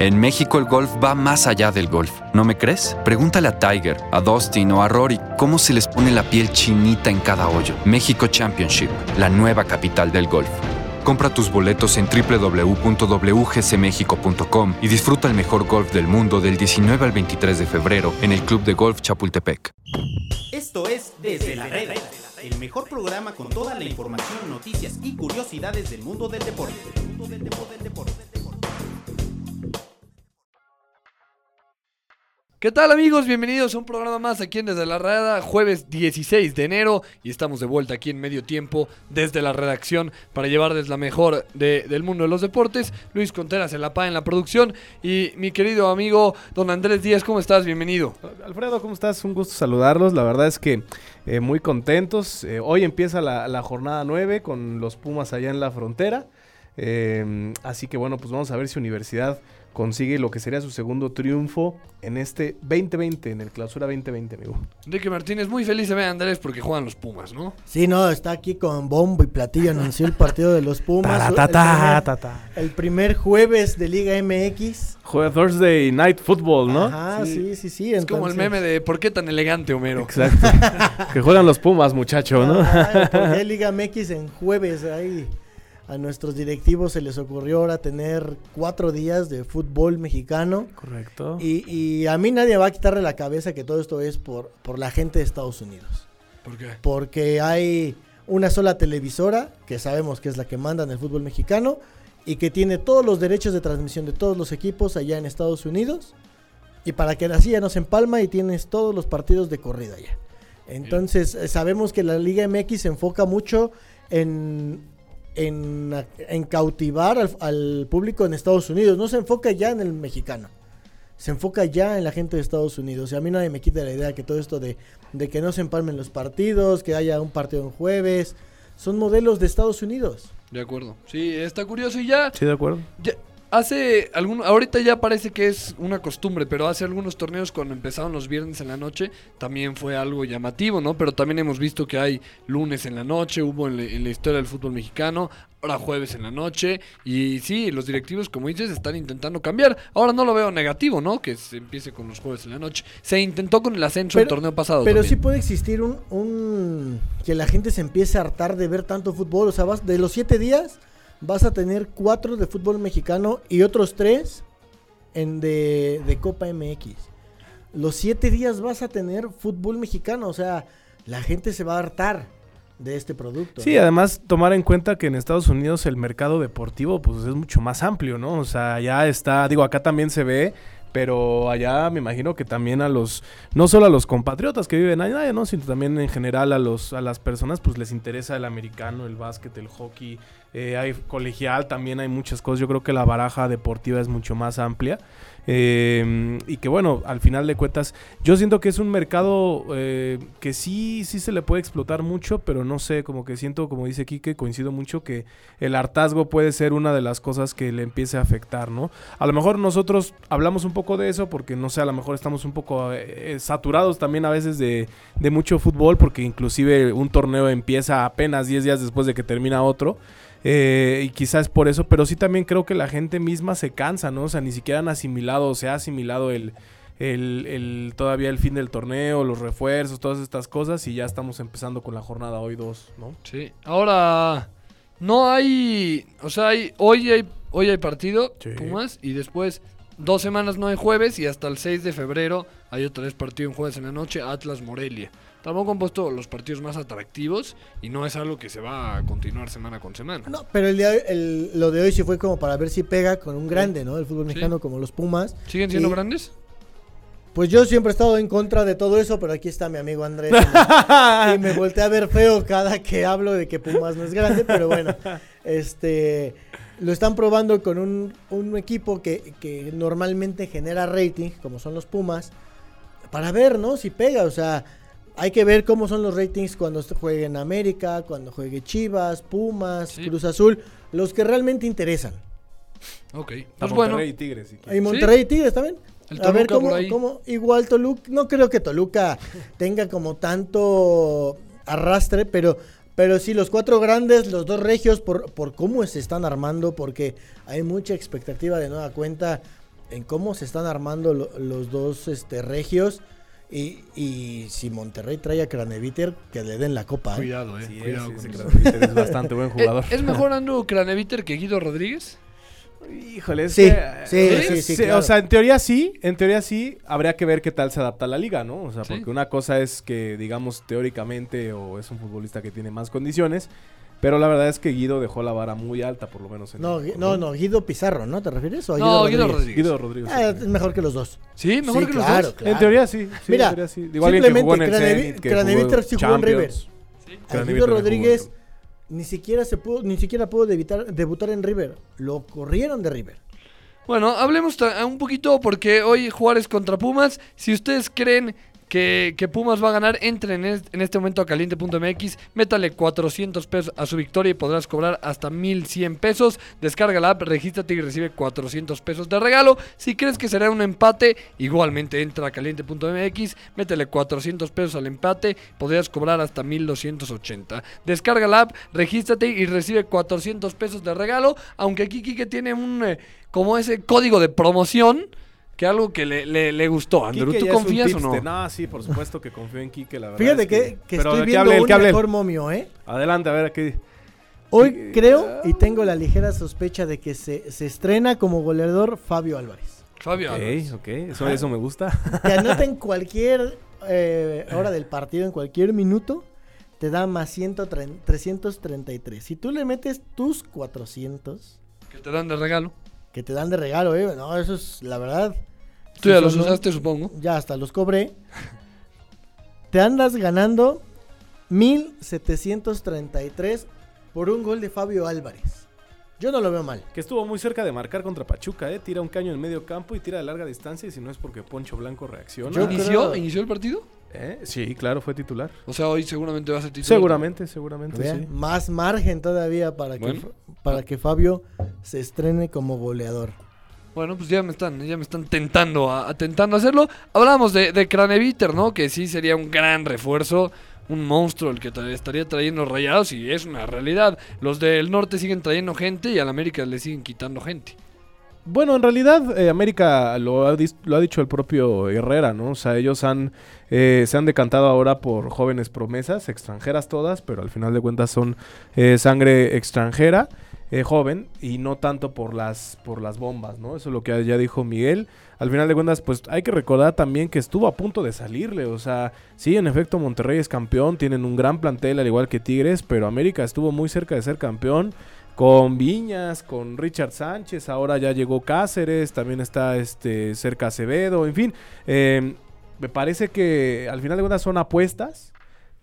En México el golf va más allá del golf. ¿No me crees? Pregúntale a Tiger, a Dustin o a Rory cómo se les pone la piel chinita en cada hoyo. México Championship, la nueva capital del golf. Compra tus boletos en www.wgcmexico.com y disfruta el mejor golf del mundo del 19 al 23 de febrero en el Club de Golf Chapultepec. Esto es Desde la Reda, el mejor programa con toda la información, noticias y curiosidades del mundo del deporte. ¿Qué tal amigos? Bienvenidos a un programa más aquí en Desde la Reda, jueves 16 de enero y estamos de vuelta aquí en medio tiempo desde la redacción para llevarles la mejor de- del mundo de los deportes. Luis Conteras en la PA en la producción y mi querido amigo don Andrés Díaz, ¿cómo estás? Bienvenido. Alfredo, ¿cómo estás? Un gusto saludarlos. La verdad es que eh, muy contentos. Eh, hoy empieza la, la jornada 9 con los Pumas allá en la frontera. Eh, así que bueno, pues vamos a ver si Universidad consigue lo que sería su segundo triunfo en este 2020, en el clausura 2020, amigo. Enrique Martínez, muy feliz se ve Andrés porque juegan los Pumas, ¿no? Sí, no, está aquí con bombo y platillo, anunció el partido de los Pumas. Taratata, primer, tata. el primer jueves de Liga MX. Juega Thursday Night Football, ¿no? Ajá, sí, sí, sí. Es como el meme de ¿por qué tan elegante, Homero? Exacto. que juegan los Pumas, muchacho, ¿no? Ajá, ¿por qué Liga MX en jueves? Ahí a nuestros directivos se les ocurrió ahora tener cuatro días de fútbol mexicano. Correcto. Y, y a mí nadie va a quitarle la cabeza que todo esto es por, por la gente de Estados Unidos. ¿Por qué? porque hay una sola televisora, que sabemos que es la que manda en el fútbol mexicano, y que tiene todos los derechos de transmisión de todos los equipos allá en Estados Unidos, y para que así ya nos empalma y tienes todos los partidos de corrida ya. Entonces, eh, sabemos que la Liga MX se enfoca mucho en, en, en cautivar al, al público en Estados Unidos, no se enfoca ya en el mexicano se enfoca ya en la gente de Estados Unidos. Y a mí nadie me quita la idea que todo esto de, de que no se empalmen los partidos, que haya un partido en jueves, son modelos de Estados Unidos. De acuerdo. Sí, está curioso y ya Sí, de acuerdo. Ya, hace algún, ahorita ya parece que es una costumbre, pero hace algunos torneos cuando empezaron los viernes en la noche también fue algo llamativo, ¿no? Pero también hemos visto que hay lunes en la noche, hubo en la, en la historia del fútbol mexicano, ahora jueves en la noche y sí, los directivos como dices están intentando cambiar. Ahora no lo veo negativo, ¿no? Que se empiece con los jueves en la noche. Se intentó con el ascenso el Pero- torneo pasado. Pero sí puede existir un, un- que la gente se empiece a hartar de ver tanto fútbol. O sea, vas, de los siete días vas a tener cuatro de fútbol mexicano y otros tres en de, de Copa MX. Los siete días vas a tener fútbol mexicano. O sea, la gente se va a hartar de este producto. Sí, ¿no? además tomar en cuenta que en Estados Unidos el mercado deportivo pues es mucho más amplio, ¿no? O sea, ya está, digo, acá también se ve, pero allá me imagino que también a los, no solo a los compatriotas que viven allá, ¿no? Sino también en general a los, a las personas pues les interesa el americano, el básquet, el hockey, eh, hay colegial, también hay muchas cosas. Yo creo que la baraja deportiva es mucho más amplia. Eh, y que bueno, al final de cuentas, yo siento que es un mercado eh, que sí, sí se le puede explotar mucho, pero no sé, como que siento, como dice Quique, coincido mucho que el hartazgo puede ser una de las cosas que le empiece a afectar, ¿no? A lo mejor nosotros hablamos un poco de eso porque, no sé, a lo mejor estamos un poco eh, saturados también a veces de, de mucho fútbol, porque inclusive un torneo empieza apenas 10 días después de que termina otro. Eh, y quizás por eso, pero sí también creo que la gente misma se cansa, ¿no? O sea, ni siquiera han asimilado, o se ha asimilado el, el, el- todavía el fin del torneo, los refuerzos, todas estas cosas, y ya estamos empezando con la jornada hoy 2, ¿no? Sí. Ahora no hay, o sea, hay, hoy hay hoy hay partido Sí. Pumas y después dos semanas no hay jueves y hasta el 6 de febrero hay otra vez partido en jueves en la noche Atlas Morelia. Tampoco han puesto los partidos más atractivos y no es algo que se va a continuar semana con semana. No, pero el día- el- lo de hoy sí fue como para ver si pega con un grande, ¿no? El fútbol Sí. mexicano como los Pumas. ¿Siguen siendo Y- grandes? Pues yo siempre he estado en contra de todo eso, pero aquí está mi amigo Andrés. y me- y me volteé a ver feo cada que hablo de que Pumas no es grande, pero bueno, este lo están probando con un, un equipo que, que normalmente genera rating, como son los Pumas, para ver, ¿no? Si pega, o sea, hay que ver cómo son los ratings cuando juegue en América, cuando juegue Chivas, Pumas, Sí. Cruz Azul, los que realmente interesan. Ok. Pues bueno, Monterrey y Tigres. si. Y Monterrey y Tigres también. El A ver cómo, cómo- igual Toluca, no creo que Toluca tenga como tanto arrastre, pero, pero sí los cuatro grandes, los dos regios, por, por cómo se están armando, porque hay mucha expectativa de nueva cuenta en cómo se están armando lo- los dos este, regios. Y, y si Monterrey trae a Craneviter, que le den la copa. ¿eh? Cuidado, eh. Sí, cuidado con. Craneviter es bastante buen Eh, jugador. ¿Es mejor Andrew Craneviter que Guido Rodríguez? Híjole, es Sí, que, sí, eh, sí, sí, claro. O sea, en teoría sí, en teoría sí, habría que ver qué tal se adapta a la liga, ¿no? O sea, Sí. porque una cosa es que, digamos, teóricamente o es un futbolista que tiene más condiciones, pero la verdad es que Guido dejó la vara muy alta, por lo menos en No, Gui- no, no, Guido Pizarro, ¿no? ¿Te refieres? ¿O a No, Guido Rodríguez? Guido Rodríguez. Ah, es mejor que los dos. Sí, mejor Sí, que los claro, dos. claro. En teoría sí. sí, Mira, en teoría sí. Digo, el simplemente Craneviter sí jugó en River. A Guido Rodríguez ni siquiera se pudo, ni siquiera pudo debutar, debutar en River. Lo corrieron de River. Bueno, hablemos un poquito porque hoy Juárez contra Pumas. Si ustedes creen que, Pumas va a ganar, entren en este momento a caliente.mx, métale 400 pesos a su victoria y podrás cobrar hasta 1100 pesos. Descarga la app, regístrate y recibe 400 pesos de regalo. Si crees que será un empate, igualmente entra a caliente.mx, métele 400 pesos al empate, podrías cobrar hasta 1280. Descarga la app, regístrate y recibe 400 pesos de regalo. Aunque aquí Kike tiene un eh, como ese código de promoción que algo que le, le- le gustó. Andrew, Quique ¿tú confías o no? No, sí, por supuesto que confío en Quique, la verdad. Fíjate es que, que Pero estoy ¿de qué viendo hable él? un mejor momio, ¿eh? Adelante, a ver, aquí. Hoy Sí. creo y tengo la ligera sospecha de que se, se estrena como goleador Fabio Álvarez. Fabio. Álvarez. Ok, ok, eso, eso me gusta. Que anota en cualquier eh, hora del partido, en cualquier minuto, te da más 130 333. Si tú le metes tus 400, Que te dan de regalo. que te dan de regalo, ¿eh? No, eso es la verdad. Tú ya los son usaste, supongo. Ya hasta los cobré. Te andas ganando 1733 por un gol de Fabio Álvarez. Yo no lo veo mal. Que estuvo muy cerca de marcar contra Pachuca, ¿eh? Tira un caño en medio campo y tira de larga distancia. Y si no es porque Poncho Blanco reacciona. Yo ¿Inició, creo- ¿Inició el partido? ¿Eh? Sí, claro, fue titular. O sea, hoy seguramente va a ser titular. Seguramente, seguramente, sí. Más margen todavía para Bueno. Para que Fabio se estrene como goleador. Bueno, pues ya me están, ya me están tentando a, a- hacerlo. Hablábamos de, de Craneviter, ¿no? Que sí sería un gran refuerzo, un monstruo el que estaría trayendo rayados y es una realidad. Los del norte siguen trayendo gente y al América le siguen quitando gente. Bueno, en realidad eh, América lo ha, dis- lo ha dicho el propio Herrera, ¿no? O sea, ellos han eh, se han decantado ahora por jóvenes promesas, extranjeras todas, pero al final de cuentas son eh, sangre extranjera, eh, joven, y no tanto por las, por las bombas, ¿no? Eso es lo que ya dijo Miguel. Al final de cuentas, pues hay que recordar también que estuvo a punto de salirle, o sea, sí, en efecto Monterrey es campeón, tienen un gran plantel al igual que Tigres, pero América estuvo muy cerca de ser campeón con Viñas, con Richard Sánchez, ahora ya llegó Cáceres, también está este cerca Acevedo, en fin, eh, me parece que al final de cuentas son apuestas,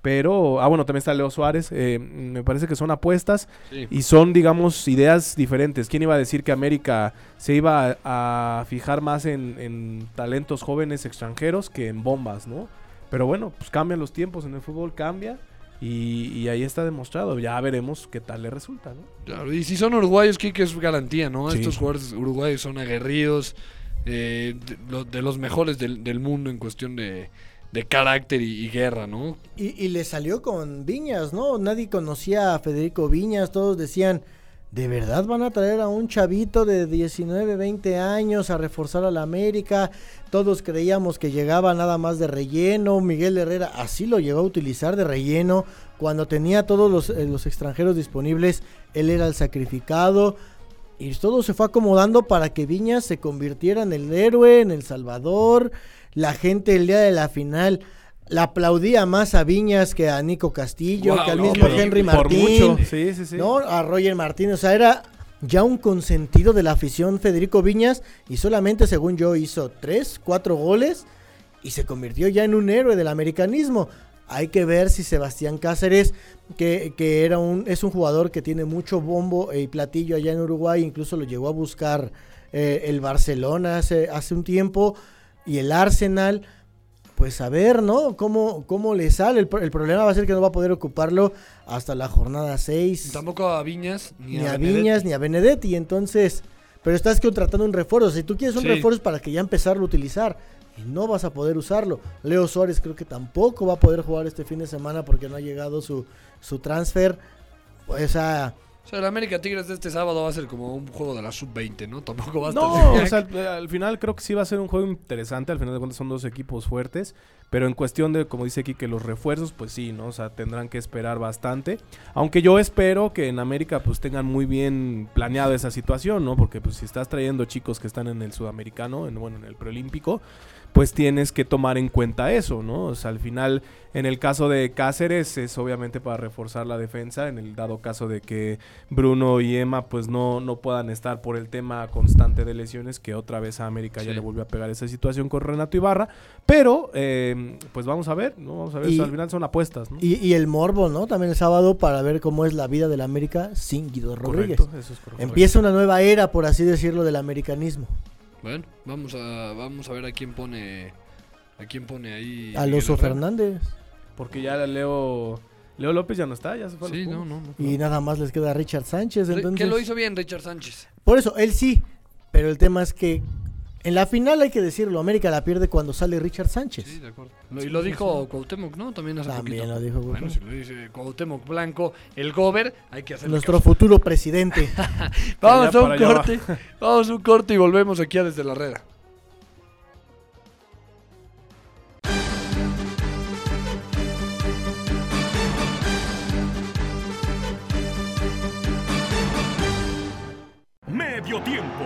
pero, ah bueno, también está Leo Suárez, eh, me parece que son apuestas Sí. y son, digamos, ideas diferentes. ¿Quién iba a decir que América se iba a, a fijar más en, en talentos jóvenes extranjeros que en bombas, ¿no? Pero bueno, pues cambian los tiempos en el fútbol, cambia. Y, y ahí está demostrado. Ya veremos qué tal le resulta, ¿no? Claro, y si son uruguayos, Kike es garantía, ¿no? Sí. Estos jugadores uruguayos son aguerridos, eh, de, lo- de los mejores del, del mundo en cuestión de, de carácter y, guerra, ¿no? Y, y le salió con Viñas, ¿no? Nadie conocía a Federico Viñas, todos decían, ¿de verdad van a traer a un chavito de 19, 20 años a reforzar a la América? Todos creíamos que llegaba nada más de relleno, Miguel Herrera así lo llegó a utilizar de relleno, cuando tenía todos los, eh, los extranjeros disponibles, él era el sacrificado. Y todo se fue acomodando para que Viñas se convirtiera en el héroe, en el salvador. La gente el día de la final la aplaudía más a Viñas que a Nico Castillo, que al no, mismo Henry Martín. mucho. Sí, sí, sí. ¿no? A Roger Martín, o sea, era ya un consentido de la afición Federico Viñas y solamente, según yo, hizo tres, cuatro goles y se convirtió ya en un héroe del americanismo. Hay que ver si Sebastián Cáceres, que, que era un, es un jugador que tiene mucho bombo y platillo allá en Uruguay, incluso lo llegó a buscar eh, el Barcelona hace, hace un tiempo y el Arsenal. Pues a ver, ¿no? ¿Cómo, cómo le sale? El, pro- el problema va a ser que no va a poder ocuparlo hasta la jornada 6 Tampoco a Viñas ni, ni a. Viñas ni a Benedetti. Entonces, pero estás contratando un refuerzo. Si tú quieres un Sí. refuerzo para que ya empezarlo a utilizar. Y no vas a poder usarlo. Leo Suárez creo que tampoco va a poder jugar este fin de semana porque no ha llegado su, su transfer. O sea, O sea, el América Tigres de este sábado va a ser como un juego de la sub-20, ¿no? Tampoco va a estar... No, o sea, al, al final creo que sí va a ser un juego interesante. Al final de cuentas son dos equipos fuertes. Pero en cuestión de, como dice aquí, que los refuerzos, pues sí, ¿no? O sea, tendrán que esperar bastante. Aunque yo espero que en América pues tengan muy bien planeado esa situación, ¿no? Porque pues si estás trayendo chicos que están en el sudamericano, en, bueno, en el preolímpico, pues tienes que tomar en cuenta eso, ¿no? O sea, al final, en el caso de Cáceres es obviamente para reforzar la defensa, en el dado caso de que Bruno y Emma pues no, no puedan estar por el tema constante de lesiones, que otra vez a América ya le volvió a pegar esa situación con Renato Ibarra, pero eh, pues vamos a ver, ¿no? Vamos a ver, Y- o sea, al final son apuestas, ¿no? Y, y el morbo, ¿no? También el sábado para ver cómo es la vida del América sin Guido Rodríguez. Correcto, eso es correcto. Empieza una nueva era, por así decirlo, del americanismo. Bueno, vamos a, vamos a ver a quién pone... A quién pone ahí... A Loso. Fernández. Porque ya Leo, Leo López ya no está, ya se fue a los Sí, no, no, no. Y nada más les queda Richard Sánchez. Entonces, Que lo hizo bien Richard Sánchez. Por eso, él sí. Pero el tema es que en la final hay que decirlo, América la pierde cuando sale Richard Sánchez. Sí, de acuerdo. Lo- y lo dijo Cuauhtémoc, ¿no? También hace También poquito. lo dijo Bueno, Cuauhtémoc. si lo dice Cuauhtémoc Blanco, el gober, hay que hacer Nuestro futuro presidente. Vamos a un va. corte. Vamos a un corte y volvemos aquí a Desde la Reda. Medio tiempo.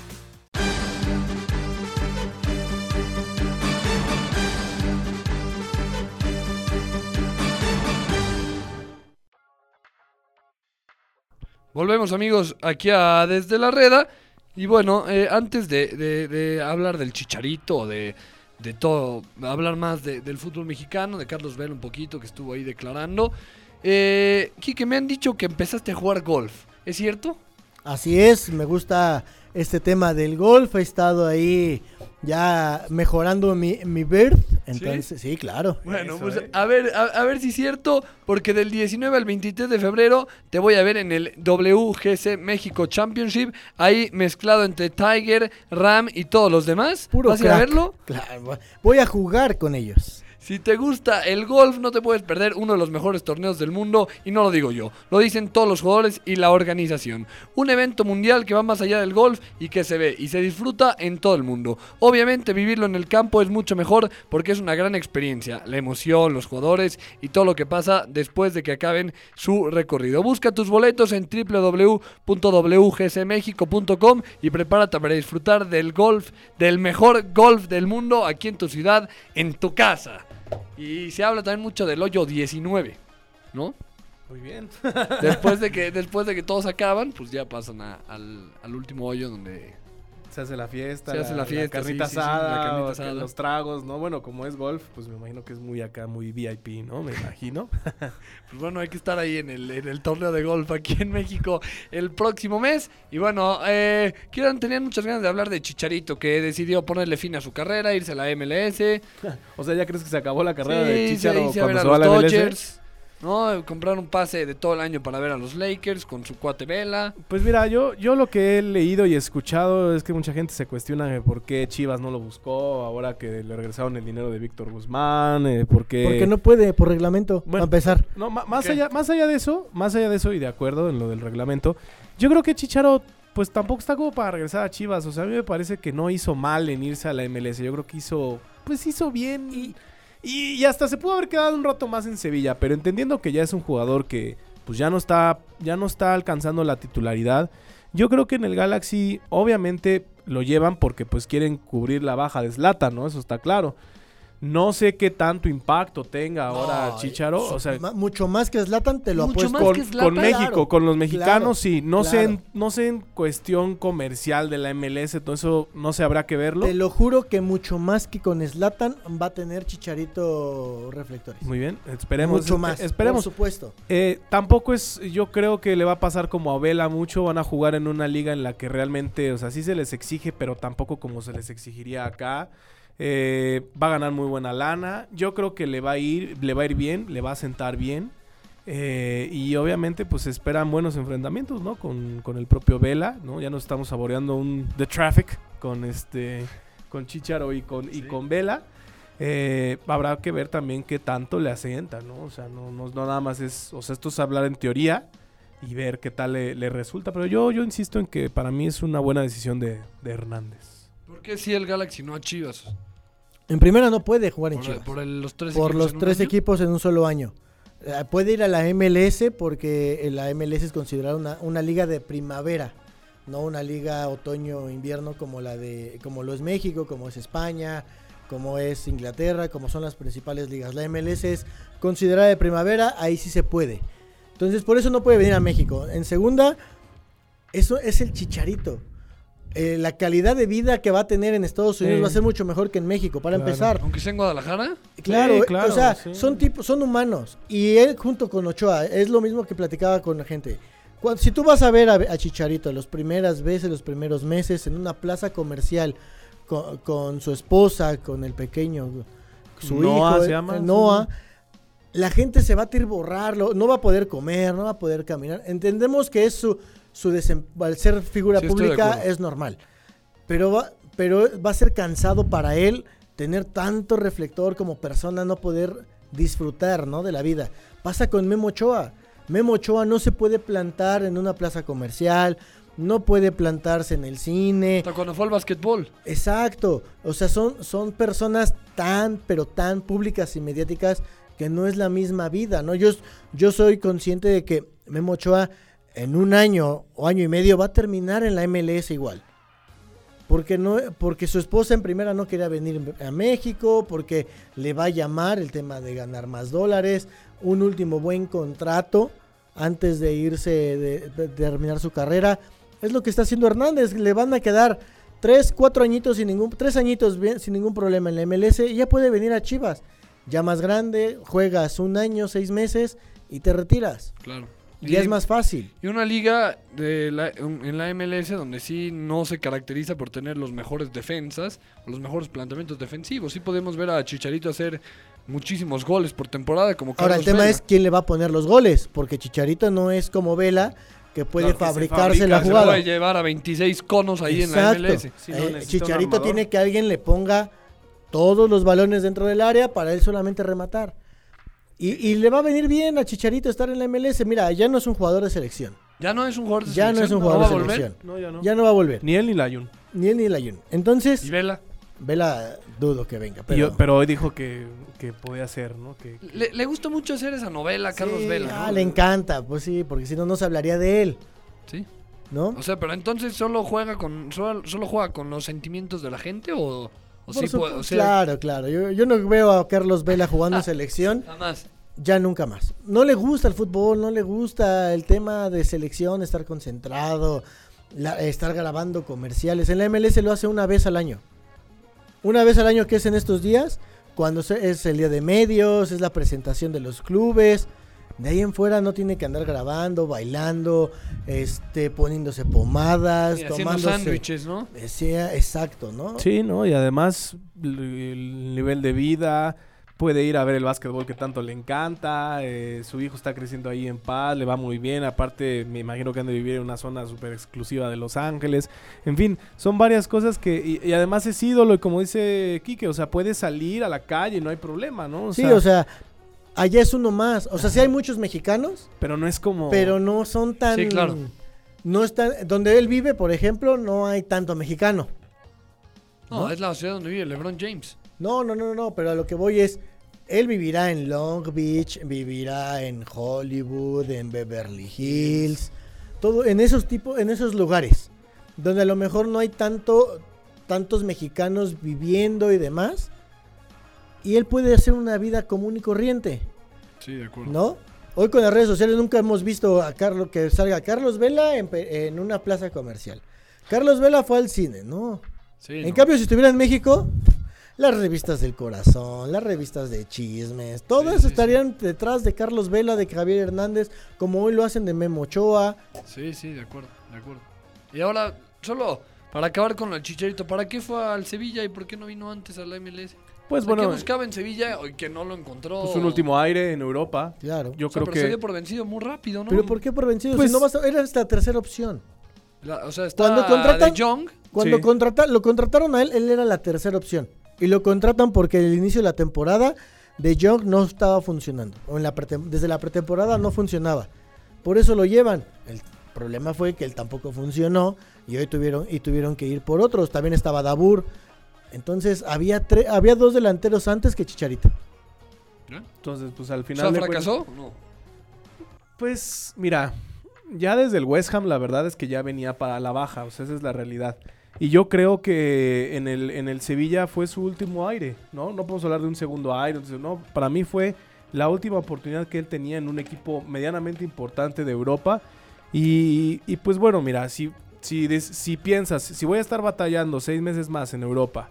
Volvemos amigos aquí a Desde la Reda. Y bueno, eh, antes de, hablar del chicharito, de, de todo, hablar más de- del fútbol mexicano, de Carlos Vela un poquito que estuvo ahí declarando. Eh, Quique, me han dicho que empezaste a jugar golf. ¿Es cierto? Así es, me gusta este tema del golf. He estado ahí ya mejorando mi, mi bird. Entonces, sí, claro. Bueno, Eso, pues eh. a ver, a, a ver si es cierto, porque del 19 al 23 de febrero te voy a ver en el WGC México Championship, ahí mezclado entre Tiger, Ram y todos los demás. Puro ¿Vas a verlo? Claro, voy a jugar con ellos. Si te gusta el golf, no te puedes perder uno de los mejores torneos del mundo, y no lo digo yo, lo dicen todos los jugadores y la organización. Un evento mundial que va más allá del golf y que se ve y se disfruta en todo el mundo. Obviamente vivirlo en el campo es mucho mejor porque es una gran experiencia, la emoción, los jugadores y todo lo que pasa después de que acaben su recorrido. Busca tus boletos en www.wgsmexico.com y prepárate para disfrutar del golf, del mejor golf del mundo aquí en tu ciudad, en tu casa. Y se habla también mucho del hoyo 19, ¿no? Muy bien. Después de que, después de que todos acaban, pues ya pasan a- al, al último hoyo donde... Se hace la fiesta. Se hace la fiesta, carnita sí, sí, sí, asada, la carnita o asada. Los tragos, ¿no? Bueno, como es golf, pues me imagino que es muy acá, muy VIP, ¿no? Me imagino. Pues bueno, hay que estar ahí en el, en el torneo de golf aquí en México el próximo mes. Y bueno, eh, Kieran tenía muchas ganas de hablar de Chicharito, que decidió ponerle fin a su carrera, irse a la MLS. o sea, ¿ya crees que se acabó la carrera de se Chicharo irse a ver cuando a se va a los la MLS? Dodgers. ¿No? Comprar un pase de todo el año para ver a los Lakers con su cuate Vela. Pues mira, yo, yo lo que he leído y escuchado es que mucha gente se cuestiona de por qué Chivas no lo buscó ahora que le regresaron el dinero de Víctor Guzmán, eh, por qué... Porque no puede, por reglamento, Bueno. a empezar. No, más, allá, más allá de eso, más allá de eso y de acuerdo en lo del reglamento, yo creo que Chicharo pues tampoco está como para regresar a Chivas, o sea, a mí me parece que no hizo mal en irse a la MLS, yo creo que hizo, pues hizo bien y, y, hasta se pudo haber quedado un rato más en Sevilla, pero entendiendo que ya es un jugador que pues ya no está, ya no está alcanzando la titularidad, yo creo que en el Galaxy obviamente lo llevan porque pues quieren cubrir la baja de Zlatan, ¿no? Eso está claro. No sé qué tanto impacto tenga ahora No, Chicharo. O sea, mucho más que Zlatan te lo Mucho apuesto. más con, que Zlatan. con México, Claro, con los claro, mexicanos, sí. No, sé en, no sé en cuestión comercial de la MLS, todo eso no se habrá que verlo. Te lo juro que mucho más que con Zlatan va a tener Chicharito reflectores. Muy bien, esperemos. mucho más. Esperemos. Por supuesto. Eh, tampoco es, yo creo que le va a pasar como a Vela mucho, van a jugar en una liga en la que realmente, o sea, sí se les exige, pero tampoco como se les exigiría acá. Eh, va a ganar muy buena lana, yo creo que le va a ir, le va a ir bien, le va a sentar bien. Eh, y obviamente pues esperan buenos enfrentamientos, ¿no? Con, con el propio Vela, ¿no? Ya nos estamos saboreando un The Traffic con este, con Chicharo y con, y con Vela. Eh, habrá que ver también qué tanto le asienta, ¿no? O sea, no, no, no nada más es, o sea, esto es hablar en teoría y ver qué tal le, le resulta. Pero yo, yo insisto en que para mí es una buena decisión de, de Hernández. ¿Por qué si el Galaxy no a Chivas? En primera no puede jugar en Por, Chivas. por el- los tres por equipos los en un tres año. equipos en un solo año. Eh, puede ir a la MLS porque la MLS es considerada una, una liga de primavera, no una liga otoño-invierno como la de como lo es México, como es España, como es Inglaterra, como son las principales ligas. La MLS es considerada de primavera, ahí sí se puede. Entonces por eso no puede venir a México. En segunda, eso es el chicharito. Eh, la calidad de vida que va a tener en Estados Unidos Sí. va a ser mucho mejor que en México, para Claro. empezar. Aunque sea en Guadalajara. Claro, Sí, eh, claro, o sea, sí. son tipos, son humanos. Y él junto con Ochoa, es lo mismo que platicaba con la gente. Cuando, si tú vas a ver a, a Chicharito las primeras veces, los primeros meses, en una plaza comercial, con, con su esposa, con el pequeño, su Noah hijo, se llama, eh. Noah, la gente se va a tirborrarlo, no va a poder comer, no va a poder caminar. Entendemos que es su, su al ser figura Sí, pública es normal. Pero va, pero va a ser cansado para él tener tanto reflector como persona, no poder disfrutar ¿no? de la vida. Pasa con Memo Ochoa. Memo Ochoa no se puede plantar en una plaza comercial, no puede plantarse en el cine. Hasta cuando fue al básquetbol. Exacto. O sea, son, son personas tan, pero tan públicas y mediáticas que no es la misma vida, ¿no? Yo, yo soy consciente de que Memo Ochoa en un año o año y medio va a terminar en la MLS igual. Porque, no, porque su esposa en primera no quería venir a México, porque le va a llamar el tema de ganar más dólares, un último buen contrato antes de irse, de, terminar su carrera. Es lo que está haciendo Hernández, le van a quedar tres, cuatro añitos sin ningún, tres añitos bien, sin ningún problema en la MLS y ya puede venir a Chivas. Ya más grande, juegas un año, seis meses y te retiras. Claro. Ya es más fácil. Y una liga de la- en la MLS donde sí no se caracteriza por tener los mejores defensas, o los mejores planteamientos defensivos. Sí podemos ver a Chicharito hacer muchísimos goles por temporada como Ahora el Carlos tema Vela. es quién le va a poner los goles, porque Chicharito no es como Vela que puede Claro, que se fabricarse fabrica, la se Se jugada. puede llevar a 26 conos ahí en la. MLS. No, Eh, Chicharito tiene que alguien le ponga todos los balones dentro del área para él solamente rematar. Y, y le va a venir bien a Chicharito estar en la MLS. Mira, ya no es un jugador de selección. Ya no es un jugador de Ya no es selección, un jugador va de a volver. selección. No, ya no. Ya no va a volver. Ni él ni Layun. Ni él ni el Ayun. Entonces, Y Vela. Vela, dudo que venga. Pero, Pero, pero hoy dijo que, que podía ser, ¿no? Que, que- Le, le gusta mucho hacer esa novela a Carlos Sí, Vela. ah, ¿no? le encanta. Pues sí, porque si no, no se hablaría de él. Sí. ¿No? O sea, pero entonces solo juega con solo, solo juega con los sentimientos de la gente o, o sí supu- puede, o sea, claro, claro. Yo, yo no veo a Carlos Vela jugando en selección. jamás. ya nunca más. No le gusta el fútbol, no le gusta el tema de selección, estar concentrado, la- estar grabando comerciales. En la MLS lo hace una vez al año. Una vez al año que es en estos días, cuando se- es el día de medios, es la presentación de los clubes. De ahí en fuera no tiene que andar grabando, bailando, este, poniéndose pomadas, haciendo tomándose. sándwiches, ¿no? Sí, exacto, ¿no? Sí, ¿no? Y además el nivel de vida, puede ir a ver el básquetbol que tanto le encanta, eh, su hijo está creciendo ahí en paz, le va muy bien, aparte me imagino que han de vivir en una zona súper exclusiva de Los Ángeles, en fin, son varias cosas que, y, y además es ídolo y como dice Quique, o sea, puede salir a la calle, no hay problema, ¿no? O sí, sea, o sea, allá es uno más. O sea, sí hay muchos mexicanos, pero no es como... pero no son tan Sí, claro. no están donde él vive por ejemplo no hay tanto mexicano No, ¿No? es la ciudad donde vive LeBron James. no no no no pero a lo que voy es él vivirá en Long Beach vivirá en Hollywood en Beverly Hills todo en esos tipos en esos lugares donde a lo mejor no hay tanto tantos mexicanos viviendo y demás y él puede hacer una vida común y corriente, Sí, de acuerdo. ¿no? Hoy con las redes sociales nunca hemos visto a Carlos que salga Carlos Vela en, en una plaza comercial. Carlos Vela fue al cine, ¿no? Sí, En no. cambio, si estuviera en México, las revistas del corazón, las revistas de chismes, todas Sí, sí, estarían detrás de Carlos Vela, de Javier Hernández, como hoy lo hacen de Memo Ochoa. Sí, sí, de acuerdo, de acuerdo. Y ahora, solo para acabar con el chicharito, ¿para qué fue al Sevilla y por qué no vino antes a la MLS? Pues O sea, ¿Qué bueno, buscaba en Sevilla y que no lo encontró? pues un último aire en Europa. Claro. Yo O sea, creo pero se que dio por vencido muy rápido, ¿no? Pero ¿por qué por vencido? Pues- si no vas a- era la tercera opción. La- o sea, está Cuando contratan- De Jong. Cuando Sí. contrata- lo contrataron a él, él era la tercera opción. Y lo contratan porque al inicio de la temporada de Young no estaba funcionando. O en la desde la pretemporada no funcionaba. Por eso lo llevan. El problema fue que él tampoco funcionó y hoy tuvieron y tuvieron que ir por otros. También estaba Dabur. Entonces había tre- había dos delanteros antes que Chicharito. Entonces, pues al O final. sea, cuentas- fracasó. No. Pues mira, ya desde el West Ham la verdad es que ya venía para la baja, o sea, esa es la realidad. Y yo creo que en el, en el Sevilla fue su último aire, ¿no? No podemos hablar de un segundo aire, entonces, no, para mí fue la última oportunidad que él tenía en un equipo medianamente importante de Europa. Y, y pues bueno, mira, si, si, si piensas, si voy a estar batallando seis meses más en Europa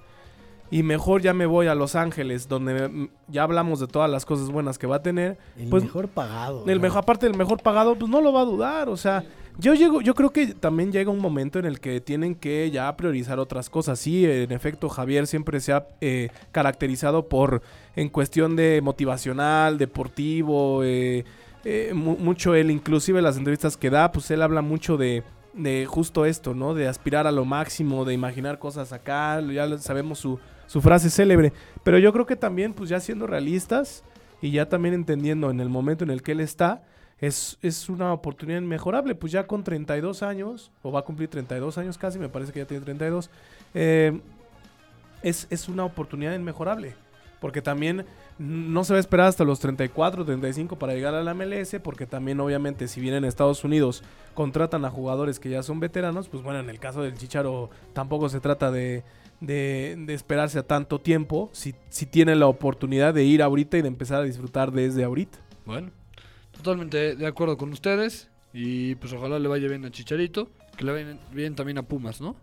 y mejor ya me voy a Los Ángeles, donde mm, ya hablamos de todas las cosas buenas que va a tener, El Pues, mejor pagado. el ¿no? mejor, aparte del mejor pagado, pues no lo va a dudar. O sea, yo llego, yo creo que también llega un momento en el que tienen que ya priorizar otras cosas. Sí, en efecto, Javier siempre se ha eh, caracterizado por, en cuestión de motivacional, deportivo, eh, eh, mu- mucho él, inclusive las entrevistas que da, pues él habla mucho de, de justo esto, ¿no? De aspirar a lo máximo, de imaginar cosas acá, ya sabemos su, su frase célebre. Pero yo creo que también, pues ya siendo realistas y ya también entendiendo en el momento en el que él está, es, es una oportunidad inmejorable. Pues ya con 32 años, o va a cumplir 32 años casi, me parece que ya tiene 32, eh, es, es una oportunidad inmejorable. Porque también no se va a esperar hasta los 34, 35 para llegar a la MLS, porque también obviamente si bien en Estados Unidos contratan a jugadores que ya son veteranos, pues bueno, en el caso del Chicharo tampoco se trata de, de, de esperarse a tanto tiempo, si, si tiene la oportunidad de ir ahorita y de empezar a disfrutar desde ahorita. Bueno, totalmente de acuerdo con ustedes. Y pues ojalá le vaya bien a Chicharito. Que le vaya bien también a Pumas, ¿no?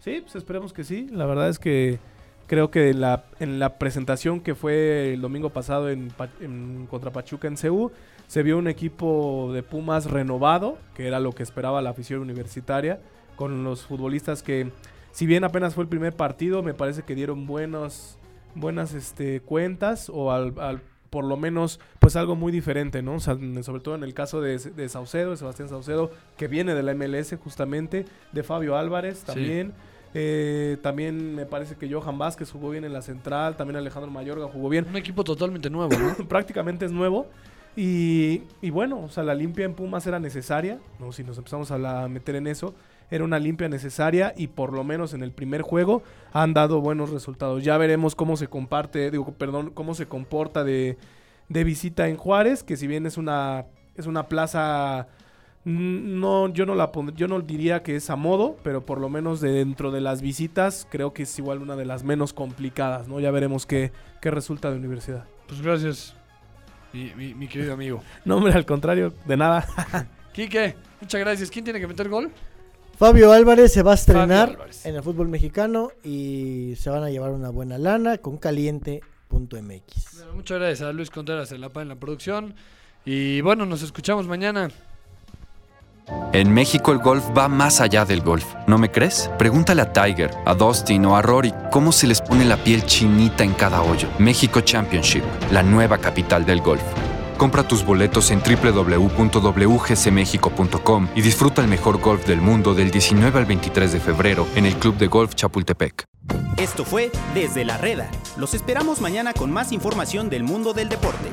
Sí, pues esperemos que sí. La verdad es que creo que en la, en la presentación que fue el domingo pasado en, contra Pachuca en CU, se vio un equipo de Pumas renovado, que era lo que esperaba la afición universitaria, con los futbolistas que, si bien apenas fue el primer partido, me parece que dieron buenos, buenas este, cuentas o al, al- por lo menos pues algo muy diferente, ¿no? O sea, n- sobre todo en el caso de, de Saucedo, de Sebastián Saucedo, que viene de la MLS justamente, de Fabio Álvarez también. Eh, también me parece que Johan Vázquez jugó bien en la central, también Alejandro Mayorga jugó bien. Un equipo totalmente nuevo, ¿no? Prácticamente es nuevo. Y, y bueno, o sea, la limpia en Pumas era necesaria, ¿no? Si nos empezamos a la- meter en eso, era una limpia necesaria y por lo menos en el primer juego han dado buenos resultados. Ya veremos cómo se comparte, digo, perdón, cómo se comporta de, de visita en Juárez, que si bien es una, es una plaza No, yo no la pondría, yo no diría que es a modo, pero por lo menos de dentro de las visitas creo que es igual una de las menos complicadas, ¿no? Ya veremos qué, qué resulta de universidad. Pues gracias, mi, mi- mi querido amigo. No, hombre, al contrario, de nada. Quique, muchas gracias. ¿Quién tiene que meter gol? Fabio Álvarez se va a estrenar en el fútbol mexicano y se van a llevar una buena lana con caliente.mx. Bueno, muchas gracias a Luis Contreras en la, en la producción. Y bueno, nos escuchamos mañana. En México el golf va más allá del golf. ¿No me crees? Pregúntale a Tiger, a Dustin o a Rory cómo se les pone la piel chinita en cada hoyo. México Championship, la nueva capital del golf. Compra tus boletos en www.wgcmexico.com y disfruta el mejor golf del mundo del 19 al 23 de febrero en el Club de Golf Chapultepec. Esto fue Desde la Reda. Los esperamos mañana con más información del mundo del deporte.